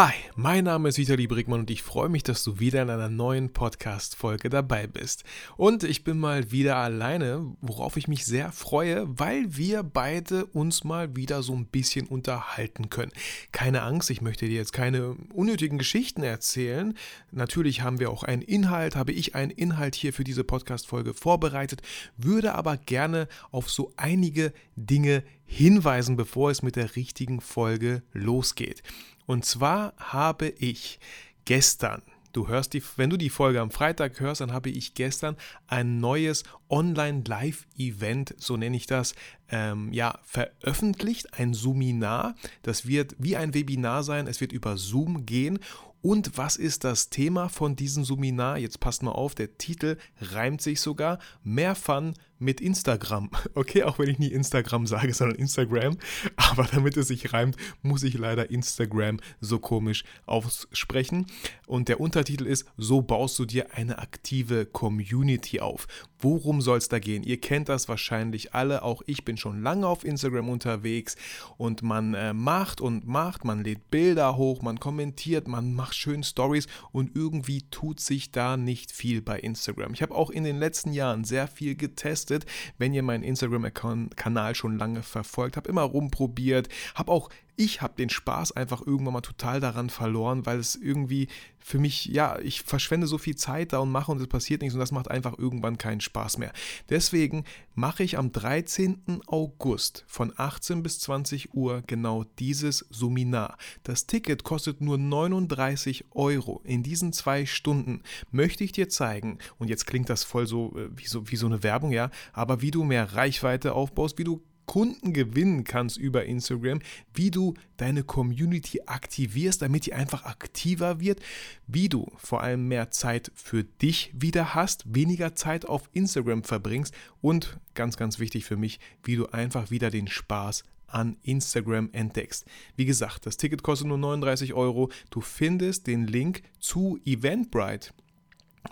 Hi, mein Name ist Vitali Brickmann und ich freue mich, dass du wieder in einer neuen Podcast-Folge dabei bist. Und ich bin mal wieder alleine, worauf ich mich sehr freue, weil wir beide uns mal wieder so ein bisschen unterhalten können. Keine Angst, ich möchte dir jetzt keine unnötigen Geschichten erzählen. Natürlich haben wir auch einen Inhalt, habe ich einen Inhalt hier für diese Podcast-Folge vorbereitet, würde aber gerne auf so einige Dinge hinweisen, bevor es mit der richtigen Folge losgeht. Und zwar habe ich gestern, du hörst die, wenn du die Folge am Freitag hörst, dann habe ich gestern ein neues Online-Live-Event, so nenne ich das, ähm, ja, veröffentlicht, ein Suminar. Das wird wie ein Webinar sein, es wird über Zoom gehen und was ist das Thema von diesem Seminar? Jetzt passt mal auf, der Titel reimt sich sogar. Mehr Fun mit Instagram. Okay, auch wenn ich nie Instagram sage, sondern Instagram. Aber damit es sich reimt, muss ich leider Instagram so komisch aussprechen. Und der Untertitel ist, so baust du dir eine aktive Community auf. Worum soll es da gehen? Ihr kennt das wahrscheinlich alle. Auch ich bin schon lange auf Instagram unterwegs. Und man äh, macht und macht, man lädt Bilder hoch, man kommentiert, man macht schön Stories. Und irgendwie tut sich da nicht viel bei Instagram. Ich habe auch in den letzten Jahren sehr viel getestet getestet. Wenn ihr meinen Instagram-Kanal schon lange verfolgt habt, immer rumprobiert, habe auch ich habe den Spaß einfach irgendwann mal total daran verloren, weil es irgendwie für mich, ja, ich verschwende so viel Zeit da und mache und es passiert nichts und das macht einfach irgendwann keinen Spaß mehr. Deswegen mache ich am 13. August von 18 bis 20 Uhr genau dieses Seminar. Das Ticket kostet nur 39 Euro. In diesen zwei Stunden möchte ich dir zeigen, und jetzt klingt das voll so äh, wie so, wie so eine Werbung, ja, aber wie du mehr Reichweite aufbaust, wie du Kunden gewinnen kannst über Instagram, wie du deine Community aktivierst, damit die einfach aktiver wird, wie du vor allem mehr Zeit für dich wieder hast, weniger Zeit auf Instagram verbringst und ganz, ganz wichtig für mich, wie du einfach wieder den Spaß an Instagram entdeckst. Wie gesagt, das Ticket kostet nur 39 Euro. Du findest den Link zu Eventbrite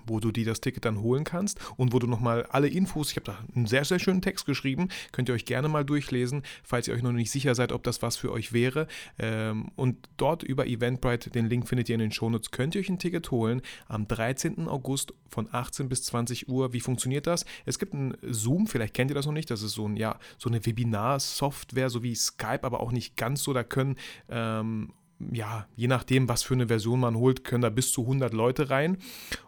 wo du dir das Ticket dann holen kannst und wo du nochmal alle Infos, ich habe da einen sehr, sehr schönen Text geschrieben, könnt ihr euch gerne mal durchlesen, falls ihr euch noch nicht sicher seid, ob das was für euch wäre. Ähm, und dort über Eventbrite, den Link findet ihr in den Shownotes, könnt ihr euch ein Ticket holen am 13. August von 18 bis 20 Uhr. Wie funktioniert das? Es gibt ein Zoom, vielleicht kennt ihr das noch nicht, das ist so, ein, ja, so eine Webinar-Software, so wie Skype, aber auch nicht ganz so. Da können ähm, ja, je nachdem, was für eine Version man holt, können da bis zu 100 Leute rein.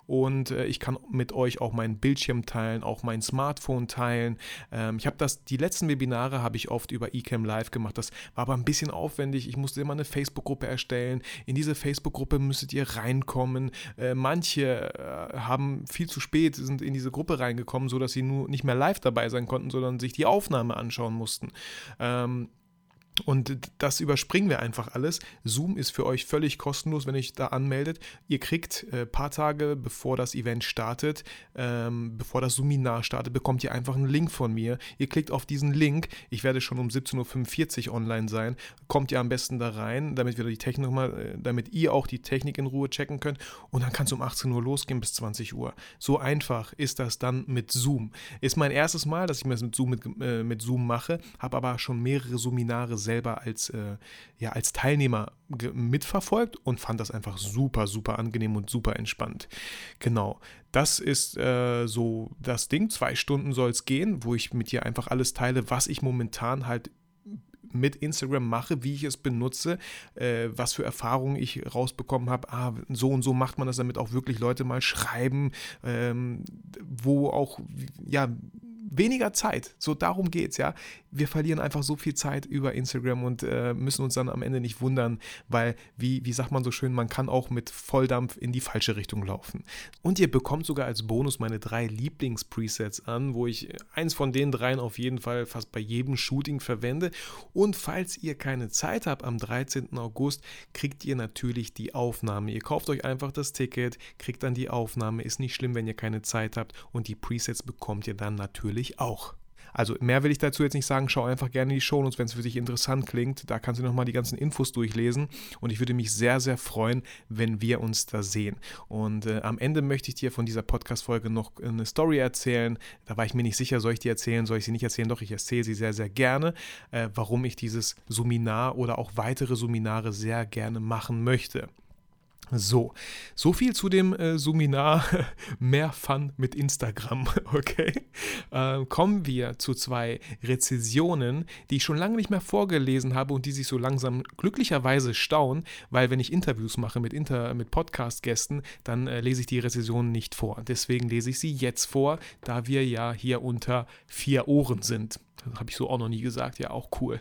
Und äh, ich kann mit euch auch meinen Bildschirm teilen, auch mein Smartphone teilen. Ähm, ich habe das, die letzten Webinare habe ich oft über eCam Live gemacht. Das war aber ein bisschen aufwendig. Ich musste immer eine Facebook-Gruppe erstellen. In diese Facebook-Gruppe müsstet ihr reinkommen. Äh, manche äh, haben viel zu spät, sind in diese Gruppe reingekommen, sodass sie nur nicht mehr live dabei sein konnten, sondern sich die Aufnahme anschauen mussten. Ähm, und das überspringen wir einfach alles. Zoom ist für euch völlig kostenlos, wenn ihr euch da anmeldet. Ihr kriegt ein äh, paar Tage bevor das Event startet, ähm, bevor das Seminar startet, bekommt ihr einfach einen Link von mir. Ihr klickt auf diesen Link. Ich werde schon um 17.45 Uhr online sein. Kommt ihr am besten da rein, damit wir die Technik nochmal, äh, damit ihr auch die Technik in Ruhe checken könnt. Und dann kann es um 18 Uhr losgehen bis 20 Uhr. So einfach ist das dann mit Zoom. Ist mein erstes Mal, dass ich mir das mit Zoom, mit, äh, mit Zoom mache, habe aber schon mehrere Seminare selber als, äh, ja, als Teilnehmer mitverfolgt und fand das einfach super, super angenehm und super entspannt. Genau, das ist äh, so das Ding. Zwei Stunden soll es gehen, wo ich mit dir einfach alles teile, was ich momentan halt mit Instagram mache, wie ich es benutze, äh, was für Erfahrungen ich rausbekommen habe. Ah, so und so macht man das, damit auch wirklich Leute mal schreiben, ähm, wo auch, ja, weniger Zeit. So darum geht es, ja. Wir verlieren einfach so viel Zeit über Instagram und äh, müssen uns dann am Ende nicht wundern, weil, wie, wie sagt man so schön, man kann auch mit Volldampf in die falsche Richtung laufen. Und ihr bekommt sogar als Bonus meine drei Lieblings-Presets an, wo ich eins von den dreien auf jeden Fall fast bei jedem Shooting verwende. Und falls ihr keine Zeit habt am 13. August, kriegt ihr natürlich die Aufnahme. Ihr kauft euch einfach das Ticket, kriegt dann die Aufnahme. Ist nicht schlimm, wenn ihr keine Zeit habt und die Presets bekommt ihr dann natürlich natürlich auch. Also mehr will ich dazu jetzt nicht sagen. Schau einfach gerne in die Shownotes, wenn es für dich interessant klingt. Da kannst du nochmal die ganzen Infos durchlesen. Und ich würde mich sehr, sehr freuen, wenn wir uns da sehen. Und äh, am Ende möchte ich dir von dieser Podcast-Folge noch eine Story erzählen. Da war ich mir nicht sicher, soll ich die erzählen, soll ich sie nicht erzählen? Doch, ich erzähle sie sehr, sehr gerne, äh, warum ich dieses Seminar oder auch weitere Seminare sehr gerne machen möchte. So, so viel zu dem äh, Seminar Mehr Fun mit Instagram, okay? Äh, kommen wir zu zwei Rezensionen, die ich schon lange nicht mehr vorgelesen habe und die sich so langsam glücklicherweise stauen, weil wenn ich Interviews mache mit, Inter mit Podcast-Gästen, dann äh, lese ich die Rezensionen nicht vor. Deswegen lese ich sie jetzt vor, da wir ja hier unter vier Ohren sind. Habe ich so auch noch nie gesagt. Ja, auch cool.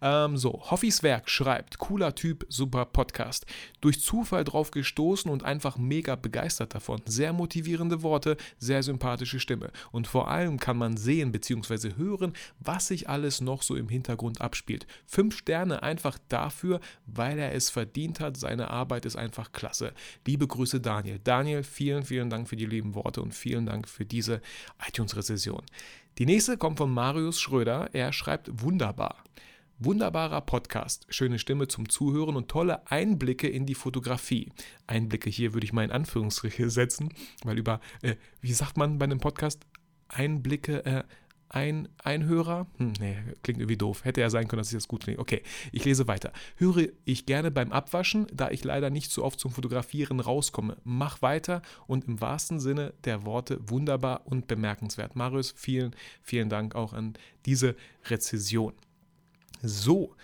Ähm, so, Hoffis Werk schreibt: Cooler Typ, super Podcast. Durch Zufall drauf gestoßen und einfach mega begeistert davon. Sehr motivierende Worte, sehr sympathische Stimme. Und vor allem kann man sehen bzw. hören, was sich alles noch so im Hintergrund abspielt. Fünf Sterne einfach dafür, weil er es verdient hat. Seine Arbeit ist einfach klasse. Liebe Grüße, Daniel. Daniel, vielen, vielen Dank für die lieben Worte und vielen Dank für diese iTunes-Rezession. Die nächste kommt von Marius Schröder. Er schreibt wunderbar. Wunderbarer Podcast, schöne Stimme zum Zuhören und tolle Einblicke in die Fotografie. Einblicke hier würde ich mal in Anführungsstriche setzen, weil über, äh, wie sagt man bei einem Podcast, Einblicke, äh, ein, ein Hörer? Hm, nee, klingt irgendwie doof. Hätte ja sein können, dass ich das gut klingt. Okay, ich lese weiter. Höre ich gerne beim Abwaschen, da ich leider nicht so oft zum Fotografieren rauskomme. Mach weiter und im wahrsten Sinne der Worte wunderbar und bemerkenswert. Marius, vielen, vielen Dank auch an diese Rezession. So,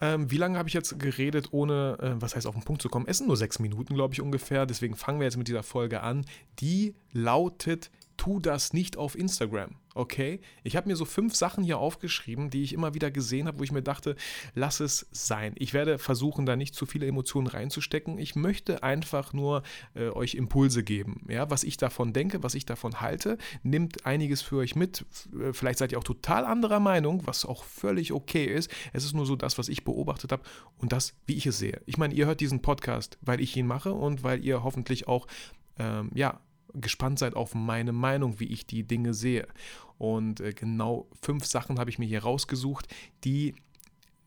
ähm, wie lange habe ich jetzt geredet, ohne, äh, was heißt, auf den Punkt zu kommen? Es sind nur sechs Minuten, glaube ich, ungefähr. Deswegen fangen wir jetzt mit dieser Folge an. Die lautet tu das nicht auf Instagram, okay? Ich habe mir so fünf Sachen hier aufgeschrieben, die ich immer wieder gesehen habe, wo ich mir dachte, lass es sein. Ich werde versuchen, da nicht zu viele Emotionen reinzustecken. Ich möchte einfach nur äh, euch Impulse geben, ja, was ich davon denke, was ich davon halte. Nimmt einiges für euch mit. Äh, vielleicht seid ihr auch total anderer Meinung, was auch völlig okay ist. Es ist nur so das, was ich beobachtet habe und das, wie ich es sehe. Ich meine, ihr hört diesen Podcast, weil ich ihn mache und weil ihr hoffentlich auch ähm, ja, gespannt seid auf meine Meinung, wie ich die Dinge sehe. Und äh, genau fünf Sachen habe ich mir hier rausgesucht, die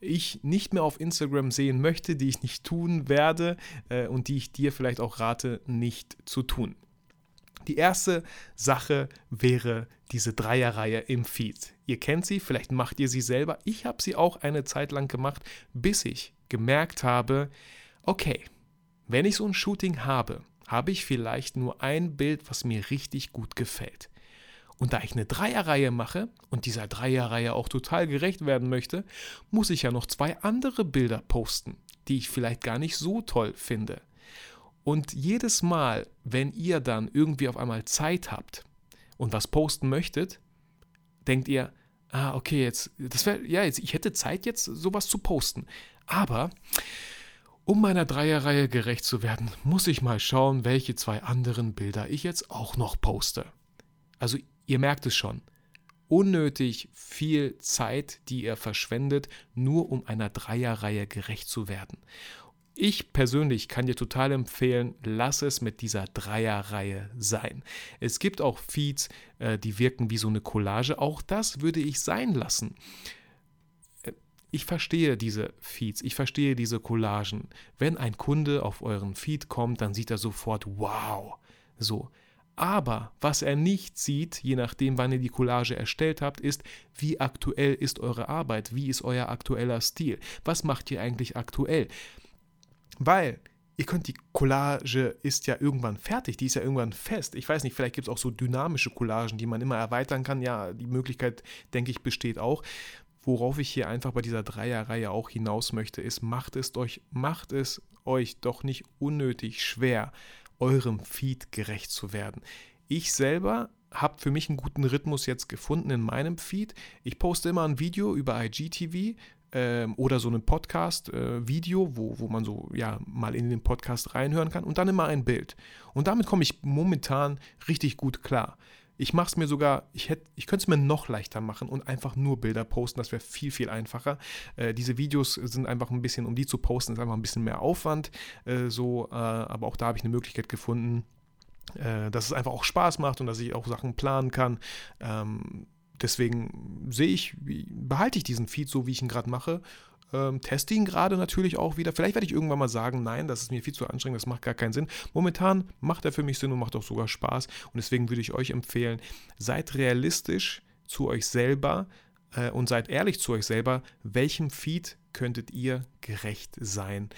ich nicht mehr auf Instagram sehen möchte, die ich nicht tun werde äh, und die ich dir vielleicht auch rate, nicht zu tun. Die erste Sache wäre diese Dreierreihe im Feed. Ihr kennt sie, vielleicht macht ihr sie selber. Ich habe sie auch eine Zeit lang gemacht, bis ich gemerkt habe, okay, wenn ich so ein Shooting habe, habe ich vielleicht nur ein Bild, was mir richtig gut gefällt. Und da ich eine Dreierreihe mache und dieser Dreierreihe auch total gerecht werden möchte, muss ich ja noch zwei andere Bilder posten, die ich vielleicht gar nicht so toll finde. Und jedes Mal, wenn ihr dann irgendwie auf einmal Zeit habt und was posten möchtet, denkt ihr, ah, okay, jetzt, das wäre, ja, jetzt, ich hätte Zeit, jetzt sowas zu posten. Aber um meiner Dreierreihe gerecht zu werden, muss ich mal schauen, welche zwei anderen Bilder ich jetzt auch noch poste. Also ihr merkt es schon. Unnötig viel Zeit, die ihr verschwendet, nur um einer Dreierreihe gerecht zu werden. Ich persönlich kann dir total empfehlen, lass es mit dieser Dreierreihe sein. Es gibt auch Feeds, äh, die wirken wie so eine Collage. Auch das würde ich sein lassen ich verstehe diese Feeds, ich verstehe diese Collagen. Wenn ein Kunde auf euren Feed kommt, dann sieht er sofort, wow, so. Aber was er nicht sieht, je nachdem, wann ihr die Collage erstellt habt, ist, wie aktuell ist eure Arbeit, wie ist euer aktueller Stil, was macht ihr eigentlich aktuell. Weil ihr könnt die Collage ist ja irgendwann fertig, die ist ja irgendwann fest. Ich weiß nicht, vielleicht gibt es auch so dynamische Collagen, die man immer erweitern kann. Ja, die Möglichkeit, denke ich, besteht auch. Worauf ich hier einfach bei dieser Dreierreihe auch hinaus möchte, ist, macht es euch, macht es euch doch nicht unnötig schwer, eurem Feed gerecht zu werden. Ich selber habe für mich einen guten Rhythmus jetzt gefunden in meinem Feed. Ich poste immer ein Video über IGTV ähm, oder so ein Podcast-Video, äh, wo, wo man so ja mal in den Podcast reinhören kann und dann immer ein Bild. Und damit komme ich momentan richtig gut klar. Ich mache es mir sogar, ich, ich könnte es mir noch leichter machen und einfach nur Bilder posten. Das wäre viel, viel einfacher. Äh, diese Videos sind einfach ein bisschen, um die zu posten, ist einfach ein bisschen mehr Aufwand. Äh, so, äh, aber auch da habe ich eine Möglichkeit gefunden, äh, dass es einfach auch Spaß macht und dass ich auch Sachen planen kann. Ähm, deswegen sehe ich, behalte ich diesen Feed so, wie ich ihn gerade mache. Ähm, teste ihn gerade natürlich auch wieder. Vielleicht werde ich irgendwann mal sagen, nein, das ist mir viel zu anstrengend, das macht gar keinen Sinn. Momentan macht er für mich Sinn und macht auch sogar Spaß. Und deswegen würde ich euch empfehlen, seid realistisch zu euch selber äh, und seid ehrlich zu euch selber, welchem Feed könntet ihr gerecht sein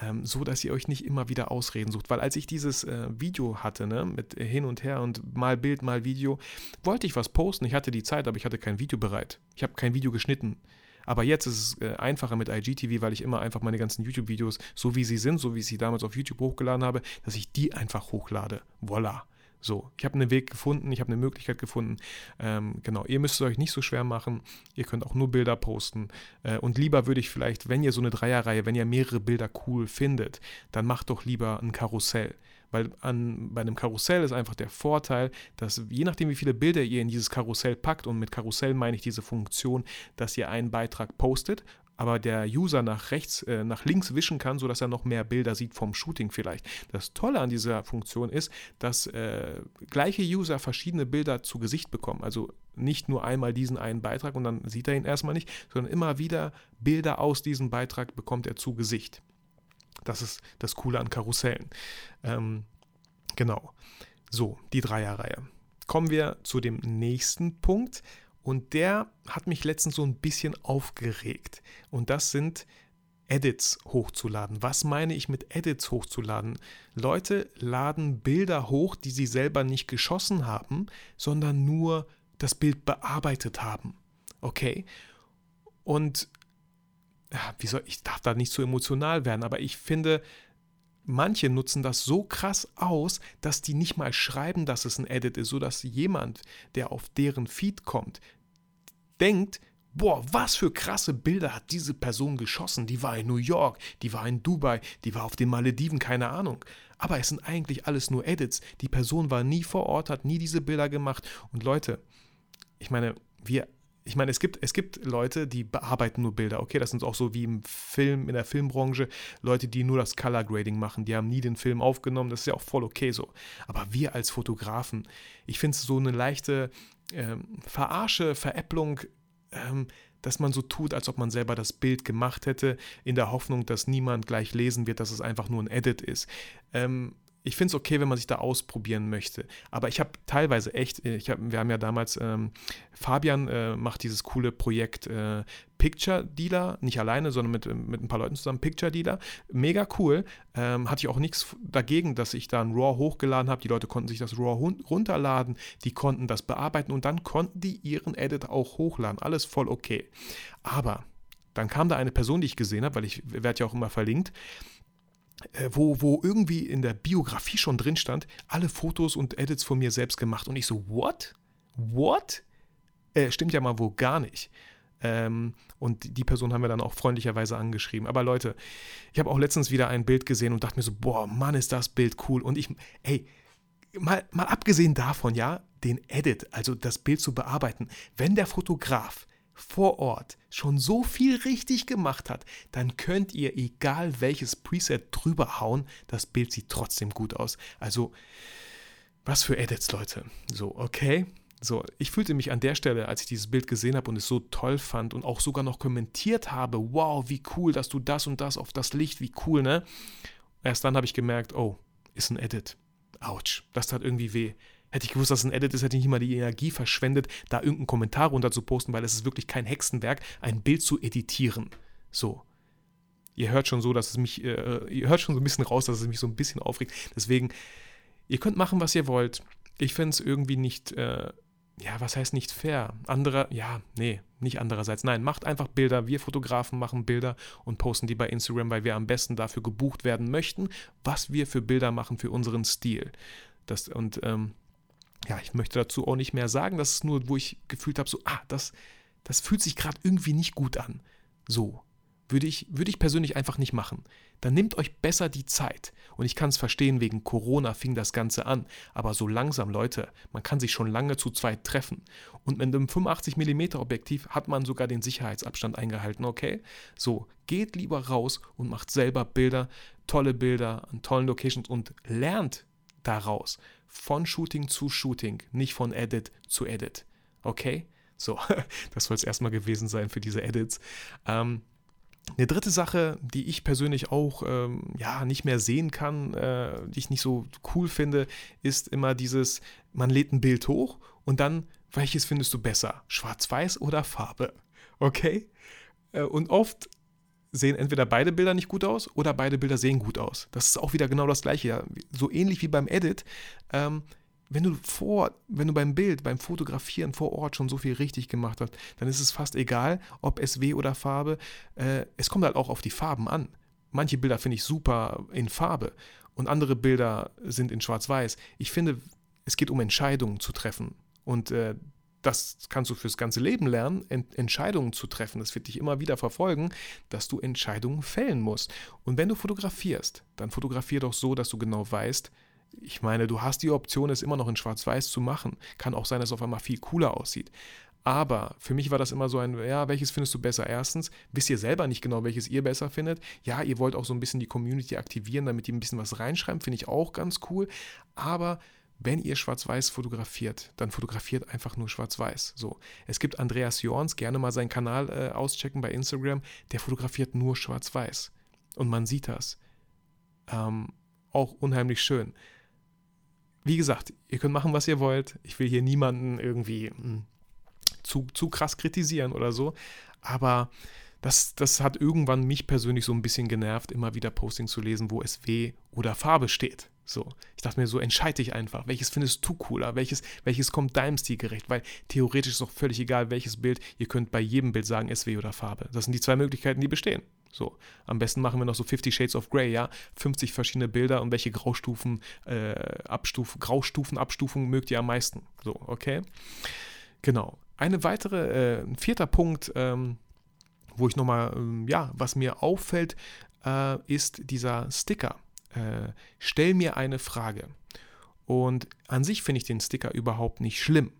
ähm, so dass ihr euch nicht immer wieder Ausreden sucht. Weil als ich dieses äh, Video hatte, ne, mit hin und her und mal Bild, mal Video, wollte ich was posten. Ich hatte die Zeit, aber ich hatte kein Video bereit. Ich habe kein Video geschnitten. Aber jetzt ist es äh, einfacher mit IGTV, weil ich immer einfach meine ganzen YouTube-Videos, so wie sie sind, so wie ich sie damals auf YouTube hochgeladen habe, dass ich die einfach hochlade. Voila. So, ich habe einen Weg gefunden, ich habe eine Möglichkeit gefunden. Ähm, genau, ihr müsst es euch nicht so schwer machen. Ihr könnt auch nur Bilder posten. Äh, und lieber würde ich vielleicht, wenn ihr so eine Dreierreihe, wenn ihr mehrere Bilder cool findet, dann macht doch lieber ein Karussell. Weil an, bei einem Karussell ist einfach der Vorteil, dass je nachdem, wie viele Bilder ihr in dieses Karussell packt, und mit Karussell meine ich diese Funktion, dass ihr einen Beitrag postet aber der User nach rechts, äh, nach links wischen kann, sodass er noch mehr Bilder sieht vom Shooting vielleicht. Das Tolle an dieser Funktion ist, dass äh, gleiche User verschiedene Bilder zu Gesicht bekommen. Also nicht nur einmal diesen einen Beitrag und dann sieht er ihn erstmal nicht, sondern immer wieder Bilder aus diesem Beitrag bekommt er zu Gesicht. Das ist das Coole an Karussellen. Ähm, genau. So, die Dreierreihe. Kommen wir zu dem nächsten Punkt. Und der hat mich letztens so ein bisschen aufgeregt. Und das sind Edits hochzuladen. Was meine ich mit Edits hochzuladen? Leute laden Bilder hoch, die sie selber nicht geschossen haben, sondern nur das Bild bearbeitet haben. Okay? Und wie soll ich darf da nicht so emotional werden, aber ich finde, manche nutzen das so krass aus, dass die nicht mal schreiben, dass es ein Edit ist, sodass jemand, der auf deren Feed kommt, denkt, boah, was für krasse Bilder hat diese Person geschossen. Die war in New York, die war in Dubai, die war auf den Malediven, keine Ahnung. Aber es sind eigentlich alles nur Edits. Die Person war nie vor Ort, hat nie diese Bilder gemacht. Und Leute, ich meine, wir ich meine, es gibt, es gibt Leute, die bearbeiten nur Bilder. Okay, das sind auch so wie im Film, in der Filmbranche, Leute, die nur das Color Grading machen. Die haben nie den Film aufgenommen. Das ist ja auch voll okay so. Aber wir als Fotografen, ich finde es so eine leichte ähm, Verarsche, Veräpplung, ähm, dass man so tut, als ob man selber das Bild gemacht hätte, in der Hoffnung, dass niemand gleich lesen wird, dass es einfach nur ein Edit ist. Ähm, ich finde es okay, wenn man sich da ausprobieren möchte. Aber ich habe teilweise echt, äh, ich hab, wir haben ja damals, ähm, Fabian äh, macht dieses coole Projekt äh, Picture Dealer, nicht alleine, sondern mit, mit ein paar Leuten zusammen, Picture Dealer. Mega cool. Ähm, hatte ich auch nichts dagegen, dass ich da ein RAW hochgeladen habe. Die Leute konnten sich das RAW runterladen, die konnten das bearbeiten und dann konnten die ihren Edit auch hochladen. Alles voll okay. Aber dann kam da eine Person, die ich gesehen habe, weil ich werde ja auch immer verlinkt, äh, wo, wo irgendwie in der Biografie schon drin stand, alle Fotos und Edits von mir selbst gemacht. Und ich so, what? What? Äh, stimmt ja mal wohl gar nicht. Ähm, und die Person haben wir dann auch freundlicherweise angeschrieben. Aber Leute, ich habe auch letztens wieder ein Bild gesehen und dachte mir so, boah, Mann, ist das Bild cool. Und ich, ey, mal, mal abgesehen davon, ja, den Edit, also das Bild zu bearbeiten, wenn der Fotograf vor Ort schon so viel richtig gemacht hat, dann könnt ihr, egal welches Preset drüber hauen, das Bild sieht trotzdem gut aus. Also, was für Edits, Leute. So, okay. So, ich fühlte mich an der Stelle, als ich dieses Bild gesehen habe und es so toll fand und auch sogar noch kommentiert habe, wow, wie cool, dass du das und das auf das Licht, wie cool, ne? Erst dann habe ich gemerkt, oh, ist ein Edit. Autsch, das tat irgendwie weh. Hätte ich gewusst, dass es ein Edit ist, hätte ich nicht mal die Energie verschwendet, da irgendeinen Kommentar runter zu posten, weil es ist wirklich kein Hexenwerk, ein Bild zu editieren. So. Ihr hört schon so, dass es mich, äh, ihr hört schon so ein bisschen raus, dass es mich so ein bisschen aufregt. Deswegen, ihr könnt machen, was ihr wollt. Ich finde es irgendwie nicht, äh, ja, was heißt nicht fair? Anderer, ja, nee, nicht andererseits. Nein, macht einfach Bilder. Wir Fotografen machen Bilder und posten die bei Instagram, weil wir am besten dafür gebucht werden möchten, was wir für Bilder machen für unseren Stil. Das, und ähm, ja, ich möchte dazu auch nicht mehr sagen. Das ist nur, wo ich gefühlt habe, so, ah, das, das fühlt sich gerade irgendwie nicht gut an. So. Würde ich, würde ich persönlich einfach nicht machen. Dann nehmt euch besser die Zeit. Und ich kann es verstehen, wegen Corona fing das Ganze an. Aber so langsam, Leute, man kann sich schon lange zu zweit treffen. Und mit einem 85mm Objektiv hat man sogar den Sicherheitsabstand eingehalten, okay? So, geht lieber raus und macht selber Bilder, tolle Bilder an tollen Locations und lernt daraus. Von Shooting zu Shooting, nicht von Edit zu Edit. Okay? So, das soll es erstmal gewesen sein für diese Edits. Ähm, eine dritte Sache, die ich persönlich auch ähm, ja, nicht mehr sehen kann, äh, die ich nicht so cool finde, ist immer dieses, man lädt ein Bild hoch und dann, welches findest du besser? Schwarz-Weiß oder Farbe? Okay? Äh, und oft sehen entweder beide Bilder nicht gut aus oder beide Bilder sehen gut aus. Das ist auch wieder genau das gleiche. So ähnlich wie beim Edit. Ähm, wenn du vor, wenn du beim Bild, beim Fotografieren vor Ort schon so viel richtig gemacht hast, dann ist es fast egal, ob SW oder Farbe. Äh, es kommt halt auch auf die Farben an. Manche Bilder finde ich super in Farbe und andere Bilder sind in Schwarz-Weiß. Ich finde, es geht um Entscheidungen zu treffen. Und äh, das kannst du fürs ganze Leben lernen, Ent Entscheidungen zu treffen. Das wird dich immer wieder verfolgen, dass du Entscheidungen fällen musst. Und wenn du fotografierst, dann fotografier doch so, dass du genau weißt, ich meine, du hast die Option, es immer noch in Schwarz-Weiß zu machen. Kann auch sein, dass es auf einmal viel cooler aussieht. Aber für mich war das immer so ein, ja, welches findest du besser? Erstens, wisst ihr selber nicht genau, welches ihr besser findet. Ja, ihr wollt auch so ein bisschen die Community aktivieren, damit ihr ein bisschen was reinschreibt, finde ich auch ganz cool. Aber wenn ihr schwarz-weiß fotografiert, dann fotografiert einfach nur schwarz-weiß. So, es gibt Andreas Jorns, gerne mal seinen Kanal äh, auschecken bei Instagram, der fotografiert nur schwarz-weiß. Und man sieht das. Ähm, auch unheimlich schön wie gesagt, ihr könnt machen, was ihr wollt. Ich will hier niemanden irgendwie mh, hm, zu, zu krass kritisieren oder so. Aber das, das hat irgendwann mich persönlich so ein bisschen genervt, immer wieder Postings zu lesen, wo es W oder Farbe steht. So, ich dachte mir so, entscheide dich einfach. Welches findest du cooler? Welches, welches kommt deinem Stil gerecht? Weil theoretisch ist auch völlig egal, welches Bild. Ihr könnt bei jedem Bild sagen, SW oder Farbe. Das sind die zwei Möglichkeiten, die bestehen. So, am besten machen wir noch so 50 Shades of Grey, ja. 50 verschiedene Bilder und welche Graustufen, äh, Abstuf, Graustufen, Abstufungen mögt ihr am meisten? So, okay. Genau. Eine weitere, äh, ein vierter Punkt, ähm, wo ich nochmal, ähm, ja, was mir auffällt, äh, ist dieser Sticker. Äh, stell mir eine Frage. Und an sich finde ich den Sticker überhaupt nicht schlimm.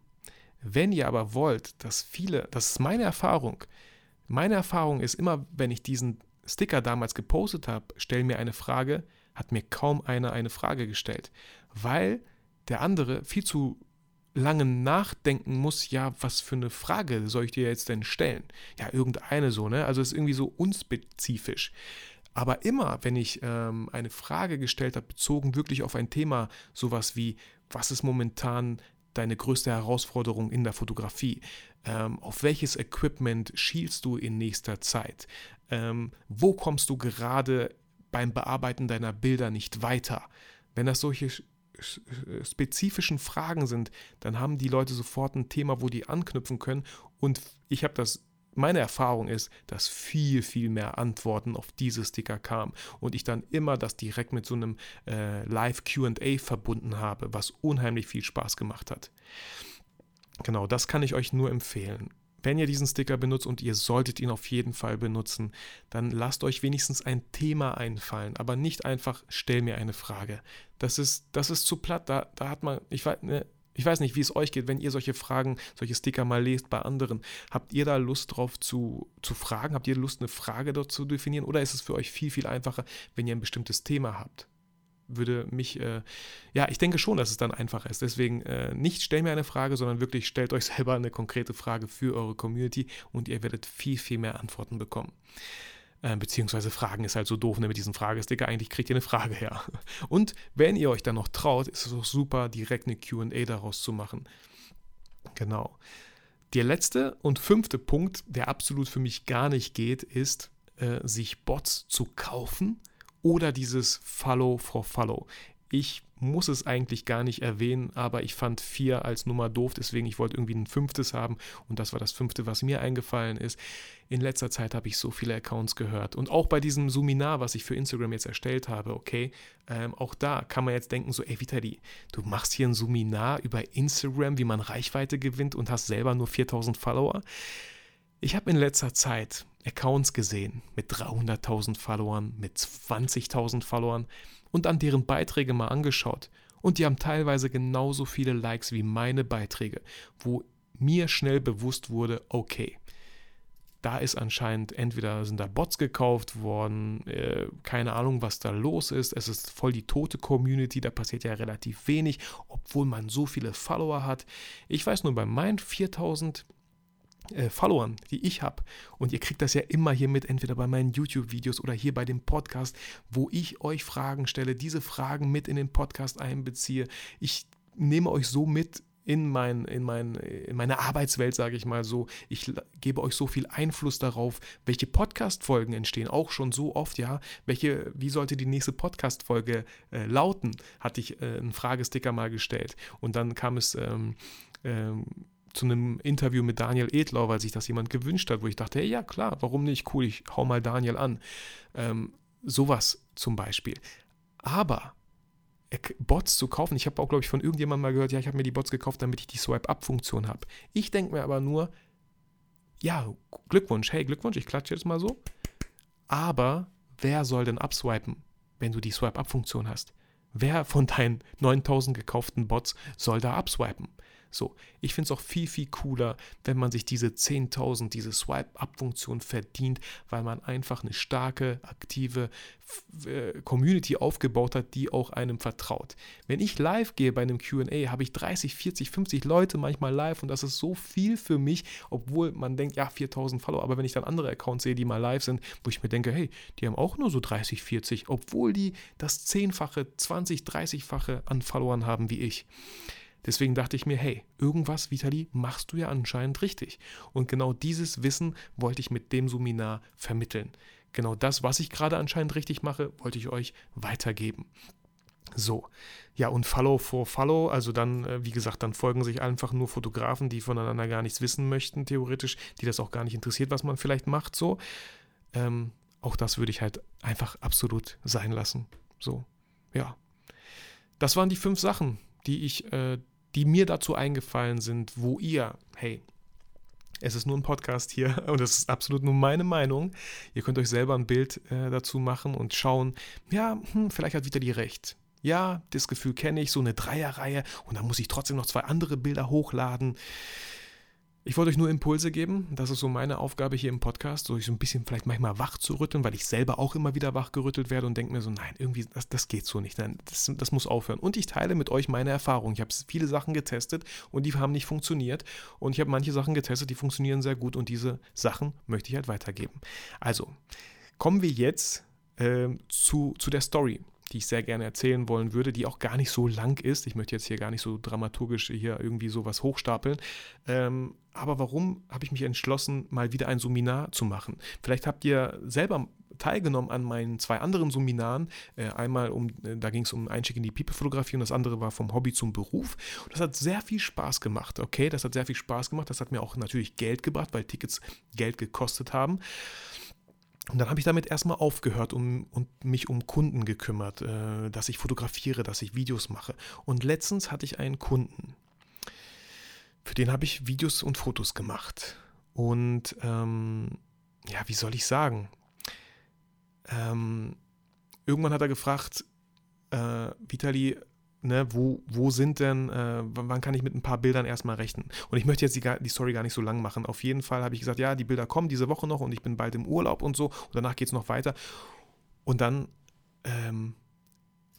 Wenn ihr aber wollt, dass viele, das ist meine Erfahrung, meine Erfahrung ist immer, wenn ich diesen Sticker damals gepostet habe, stell mir eine Frage, hat mir kaum einer eine Frage gestellt, weil der andere viel zu lange nachdenken muss, ja, was für eine Frage soll ich dir jetzt denn stellen? Ja, irgendeine so, ne? Also ist irgendwie so unspezifisch. Aber immer, wenn ich ähm, eine Frage gestellt habe, bezogen wirklich auf ein Thema, sowas wie, was ist momentan deine größte Herausforderung in der Fotografie? Ähm, auf welches Equipment schielst du in nächster Zeit? Ähm, wo kommst du gerade beim Bearbeiten deiner Bilder nicht weiter? Wenn das solche spezifischen Fragen sind, dann haben die Leute sofort ein Thema, wo die anknüpfen können. Und ich habe das meine Erfahrung ist, dass viel, viel mehr Antworten auf diese Sticker kamen und ich dann immer das direkt mit so einem äh, Live-QA verbunden habe, was unheimlich viel Spaß gemacht hat. Genau, das kann ich euch nur empfehlen. Wenn ihr diesen Sticker benutzt und ihr solltet ihn auf jeden Fall benutzen, dann lasst euch wenigstens ein Thema einfallen, aber nicht einfach stell mir eine Frage. Das ist, das ist zu platt. Da, da hat man, ich weiß, ne, ich weiß nicht, wie es euch geht, wenn ihr solche Fragen, solche Sticker mal lest bei anderen. Habt ihr da Lust drauf zu, zu fragen? Habt ihr Lust, eine Frage dort zu definieren? Oder ist es für euch viel, viel einfacher, wenn ihr ein bestimmtes Thema habt? Würde mich, äh, ja, ich denke schon, dass es dann einfacher ist. Deswegen äh, nicht stell mir eine Frage, sondern wirklich stellt euch selber eine konkrete Frage für eure Community und ihr werdet viel, viel mehr Antworten bekommen. Äh, beziehungsweise Fragen ist halt so doof ne, mit diesen Fragesticker. Eigentlich kriegt ihr eine Frage her. Und wenn ihr euch dann noch traut, ist es auch super, direkt eine QA daraus zu machen. Genau. Der letzte und fünfte Punkt, der absolut für mich gar nicht geht, ist, äh, sich Bots zu kaufen oder dieses Follow for Follow. Ich muss es eigentlich gar nicht erwähnen, aber ich fand vier als Nummer doof, deswegen ich wollte irgendwie ein fünftes haben und das war das fünfte, was mir eingefallen ist. In letzter Zeit habe ich so viele Accounts gehört und auch bei diesem Suminar, was ich für Instagram jetzt erstellt habe, okay, ähm, auch da kann man jetzt denken so, ey Vitali, du machst hier ein Suminar über Instagram, wie man Reichweite gewinnt und hast selber nur 4000 Follower. Ich habe in letzter Zeit Accounts gesehen mit 300.000 Followern, mit 20.000 Followern und an deren Beiträge mal angeschaut. Und die haben teilweise genauso viele Likes wie meine Beiträge, wo mir schnell bewusst wurde, okay, da ist anscheinend entweder sind da Bots gekauft worden, äh, keine Ahnung, was da los ist. Es ist voll die tote Community, da passiert ja relativ wenig, obwohl man so viele Follower hat. Ich weiß nur, bei meinen 4000 äh, Followern, die ich habe. Und ihr kriegt das ja immer hier mit, entweder bei meinen YouTube-Videos oder hier bei dem Podcast, wo ich euch Fragen stelle, diese Fragen mit in den Podcast einbeziehe. Ich nehme euch so mit in, mein, in, mein, in meine Arbeitswelt, sage ich mal so. Ich gebe euch so viel Einfluss darauf, welche Podcast-Folgen entstehen. Auch schon so oft, ja. Welche, wie sollte die nächste Podcast-Folge äh, lauten? Hatte ich äh, einen Fragesticker mal gestellt. Und dann kam es ähm, ähm, zu einem Interview mit Daniel Edlau, weil sich das jemand gewünscht hat, wo ich dachte, hey, ja klar, warum nicht? Cool, ich hau mal Daniel an. Ähm, sowas zum Beispiel. Aber Bots zu kaufen, ich habe auch, glaube ich, von irgendjemandem mal gehört, ja, ich habe mir die Bots gekauft, damit ich die Swipe-Up-Funktion habe. Ich denke mir aber nur, ja, Glückwunsch, hey, Glückwunsch, ich klatsche jetzt mal so. Aber wer soll denn abswipen, wenn du die Swipe-Up-Funktion hast? Wer von deinen 9000 gekauften Bots soll da abswipen? So, ich finde es auch viel, viel cooler, wenn man sich diese 10.000, diese Swipe-Up-Funktion verdient, weil man einfach eine starke, aktive Community aufgebaut hat, die auch einem vertraut. Wenn ich live gehe bei einem QA, habe ich 30, 40, 50 Leute manchmal live und das ist so viel für mich, obwohl man denkt, ja, 4000 Follower. Aber wenn ich dann andere Accounts sehe, die mal live sind, wo ich mir denke, hey, die haben auch nur so 30, 40, obwohl die das Zehnfache, 20, 30-fache an Followern haben wie ich. Deswegen dachte ich mir, hey, irgendwas, Vitali, machst du ja anscheinend richtig. Und genau dieses Wissen wollte ich mit dem Seminar vermitteln. Genau das, was ich gerade anscheinend richtig mache, wollte ich euch weitergeben. So, ja, und Follow for Follow, also dann, äh, wie gesagt, dann folgen sich einfach nur Fotografen, die voneinander gar nichts wissen möchten, theoretisch, die das auch gar nicht interessiert, was man vielleicht macht, so. Ähm, auch das würde ich halt einfach absolut sein lassen. So, ja. Das waren die fünf Sachen, die ich äh, die mir dazu eingefallen sind, wo ihr, hey, es ist nur ein Podcast hier und es ist absolut nur meine Meinung. Ihr könnt euch selber ein Bild äh, dazu machen und schauen, ja, hm, vielleicht hat wieder die recht. Ja, das Gefühl kenne ich, so eine Dreierreihe und dann muss ich trotzdem noch zwei andere Bilder hochladen. Ich wollte euch nur Impulse geben. Das ist so meine Aufgabe hier im Podcast, so so ein bisschen vielleicht manchmal wach zu rütteln, weil ich selber auch immer wieder wach gerüttelt werde und denke mir so, nein, irgendwie, das, das geht so nicht. Nein, das, das muss aufhören. Und ich teile mit euch meine Erfahrung. Ich habe viele Sachen getestet und die haben nicht funktioniert. Und ich habe manche Sachen getestet, die funktionieren sehr gut und diese Sachen möchte ich halt weitergeben. Also, kommen wir jetzt äh, zu, zu der Story die ich sehr gerne erzählen wollen würde, die auch gar nicht so lang ist. Ich möchte jetzt hier gar nicht so dramaturgisch hier irgendwie sowas hochstapeln. Ähm, aber warum habe ich mich entschlossen, mal wieder ein Seminar zu machen? Vielleicht habt ihr selber teilgenommen an meinen zwei anderen Seminaren. Äh, einmal um, äh, da ging es um Einstieg in die People-Fotografie und das andere war vom Hobby zum Beruf. Und das hat sehr viel Spaß gemacht, okay? Das hat sehr viel Spaß gemacht. Das hat mir auch natürlich Geld gebracht, weil Tickets Geld gekostet haben. Und dann habe ich damit erstmal aufgehört um, und mich um Kunden gekümmert, äh, dass ich fotografiere, dass ich Videos mache. Und letztens hatte ich einen Kunden, für den habe ich Videos und Fotos gemacht. Und ähm, ja, wie soll ich sagen? Ähm, irgendwann hat er gefragt, äh, Vitali, ne, wo, wo sind denn, äh, wann kann ich mit ein paar Bildern erstmal rechnen? Und ich möchte jetzt die, die Story gar nicht so lang machen. Auf jeden Fall habe ich gesagt, ja, die Bilder kommen diese Woche noch und ich bin bald im Urlaub und so. Und danach geht es noch weiter. Und dann, ähm,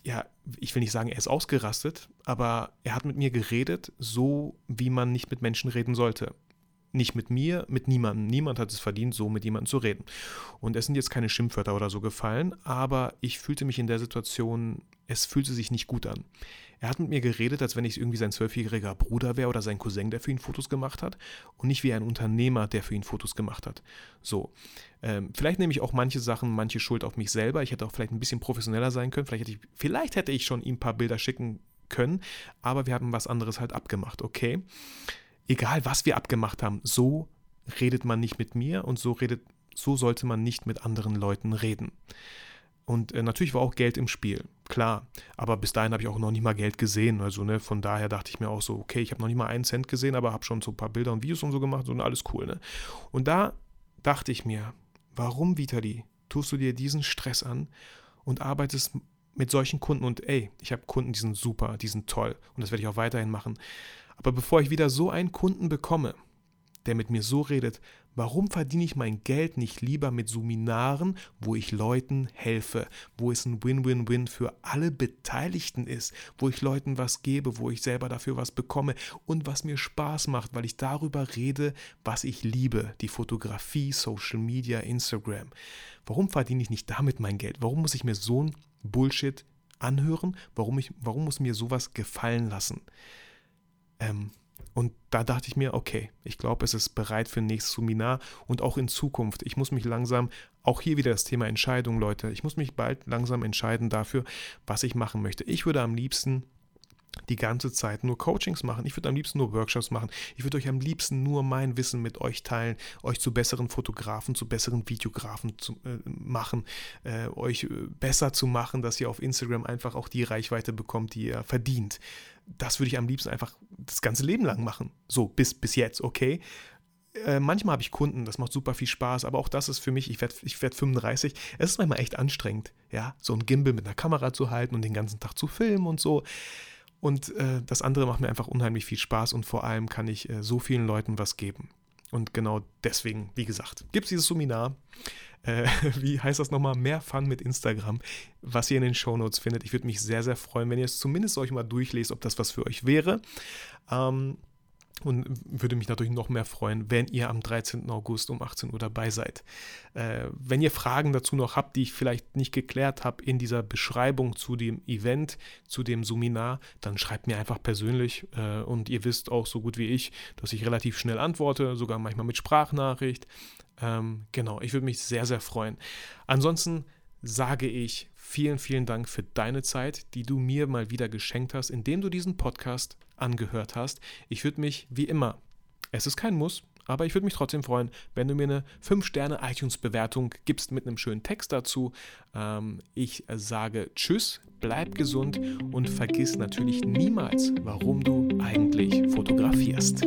ja, ich will nicht sagen, er ist ausgerastet, aber er hat mit mir geredet, so wie man nicht mit Menschen reden sollte. Nicht mit mir, mit niemandem. Niemand hat es verdient, so mit jemandem zu reden. Und es sind jetzt keine Schimpfwörter oder so gefallen, aber ich fühlte mich in der Situation, es fühlte sich nicht gut an. Er hat mit mir geredet, als wenn ich irgendwie sein zwölfjähriger Bruder wäre oder sein Cousin, der für ihn Fotos gemacht hat und nicht wie ein Unternehmer, der für ihn Fotos gemacht hat. So, ähm, vielleicht nehme ich auch manche Sachen, manche Schuld auf mich selber. Ich hätte auch vielleicht ein bisschen professioneller sein können. Vielleicht hätte ich, vielleicht hätte ich schon ihm ein paar Bilder schicken können, aber wir haben was anderes halt abgemacht, okay? Egal was wir abgemacht haben, so redet man nicht mit mir und so redet, so sollte man nicht mit anderen Leuten reden. Und äh, natürlich war auch Geld im Spiel, klar. Aber bis dahin habe ich auch noch nicht mal Geld gesehen. Also, ne, von daher dachte ich mir auch so, okay, ich habe noch nicht mal einen Cent gesehen, aber habe schon so ein paar Bilder und Videos und so gemacht und alles cool, ne? Und da dachte ich mir, warum, Vitali, tust du dir diesen Stress an und arbeitest mit solchen Kunden? Und ey, ich habe Kunden, die sind super, die sind toll und das werde ich auch weiterhin machen. Aber bevor ich wieder so einen Kunden bekomme, der mit mir so redet, warum verdiene ich mein Geld nicht lieber mit Seminaren, wo ich Leuten helfe, wo es ein Win-Win-Win für alle Beteiligten ist, wo ich Leuten was gebe, wo ich selber dafür was bekomme und was mir Spaß macht, weil ich darüber rede, was ich liebe, die Fotografie, Social Media, Instagram. Warum verdiene ich nicht damit mein Geld? Warum muss ich mir so ein Bullshit anhören? Warum, ich, warum muss mir sowas gefallen lassen? Ähm, und da dachte ich mir, okay, ich glaube, es ist bereit für ein nächstes Seminar und auch in Zukunft. Ich muss mich langsam, auch hier wieder das Thema Entscheidung, Leute, ich muss mich bald langsam entscheiden dafür, was ich machen möchte. Ich würde am liebsten die ganze Zeit nur Coachings machen. Ich würde am liebsten nur Workshops machen. Ich würde euch am liebsten nur mein Wissen mit euch teilen, euch zu besseren Fotografen, zu besseren Videografen zu äh, machen, äh, euch äh, besser zu machen, dass ihr auf Instagram einfach auch die Reichweite bekommt, die ihr verdient. Das würde ich am liebsten einfach das ganze Leben lang machen. So, bis, bis jetzt, okay? Äh, manchmal habe ich Kunden, das macht super viel Spaß, aber auch das ist für mich, ich werde ich werd 35, es ist manchmal echt anstrengend, ja, so ein Gimbal mit einer Kamera zu halten und den ganzen Tag zu filmen und so. Und äh, das andere macht mir einfach unheimlich viel Spaß und vor allem kann ich äh, so vielen Leuten was geben. Und genau deswegen, wie gesagt, gibt es dieses Seminar. Äh, wie heißt das nochmal? Mehr Fun mit Instagram, was ihr in den Shownotes findet. Ich würde mich sehr, sehr freuen, wenn ihr es zumindest euch mal durchlest, ob das was für euch wäre. Ähm, und würde mich natürlich noch mehr freuen, wenn ihr am 13. August um 18 Uhr dabei seid. Äh, wenn ihr Fragen dazu noch habt, die ich vielleicht nicht geklärt habe in dieser Beschreibung zu dem Event, zu dem Seminar, dann schreibt mir einfach persönlich. Äh, und ihr wisst auch so gut wie ich, dass ich relativ schnell antworte, sogar manchmal mit Sprachnachricht. Ähm, genau, ich würde mich sehr, sehr freuen. Ansonsten sage ich vielen, vielen Dank für deine Zeit, die du mir mal wieder geschenkt hast, indem du diesen Podcast angehört hast. Ich würde mich wie immer, es ist kein Muss, aber ich würde mich trotzdem freuen, wenn du mir eine 5-Sterne-iTunes-Bewertung gibst mit einem schönen Text dazu. Ähm, ich sage Tschüss, bleib gesund und vergiss natürlich niemals, warum du eigentlich fotografierst.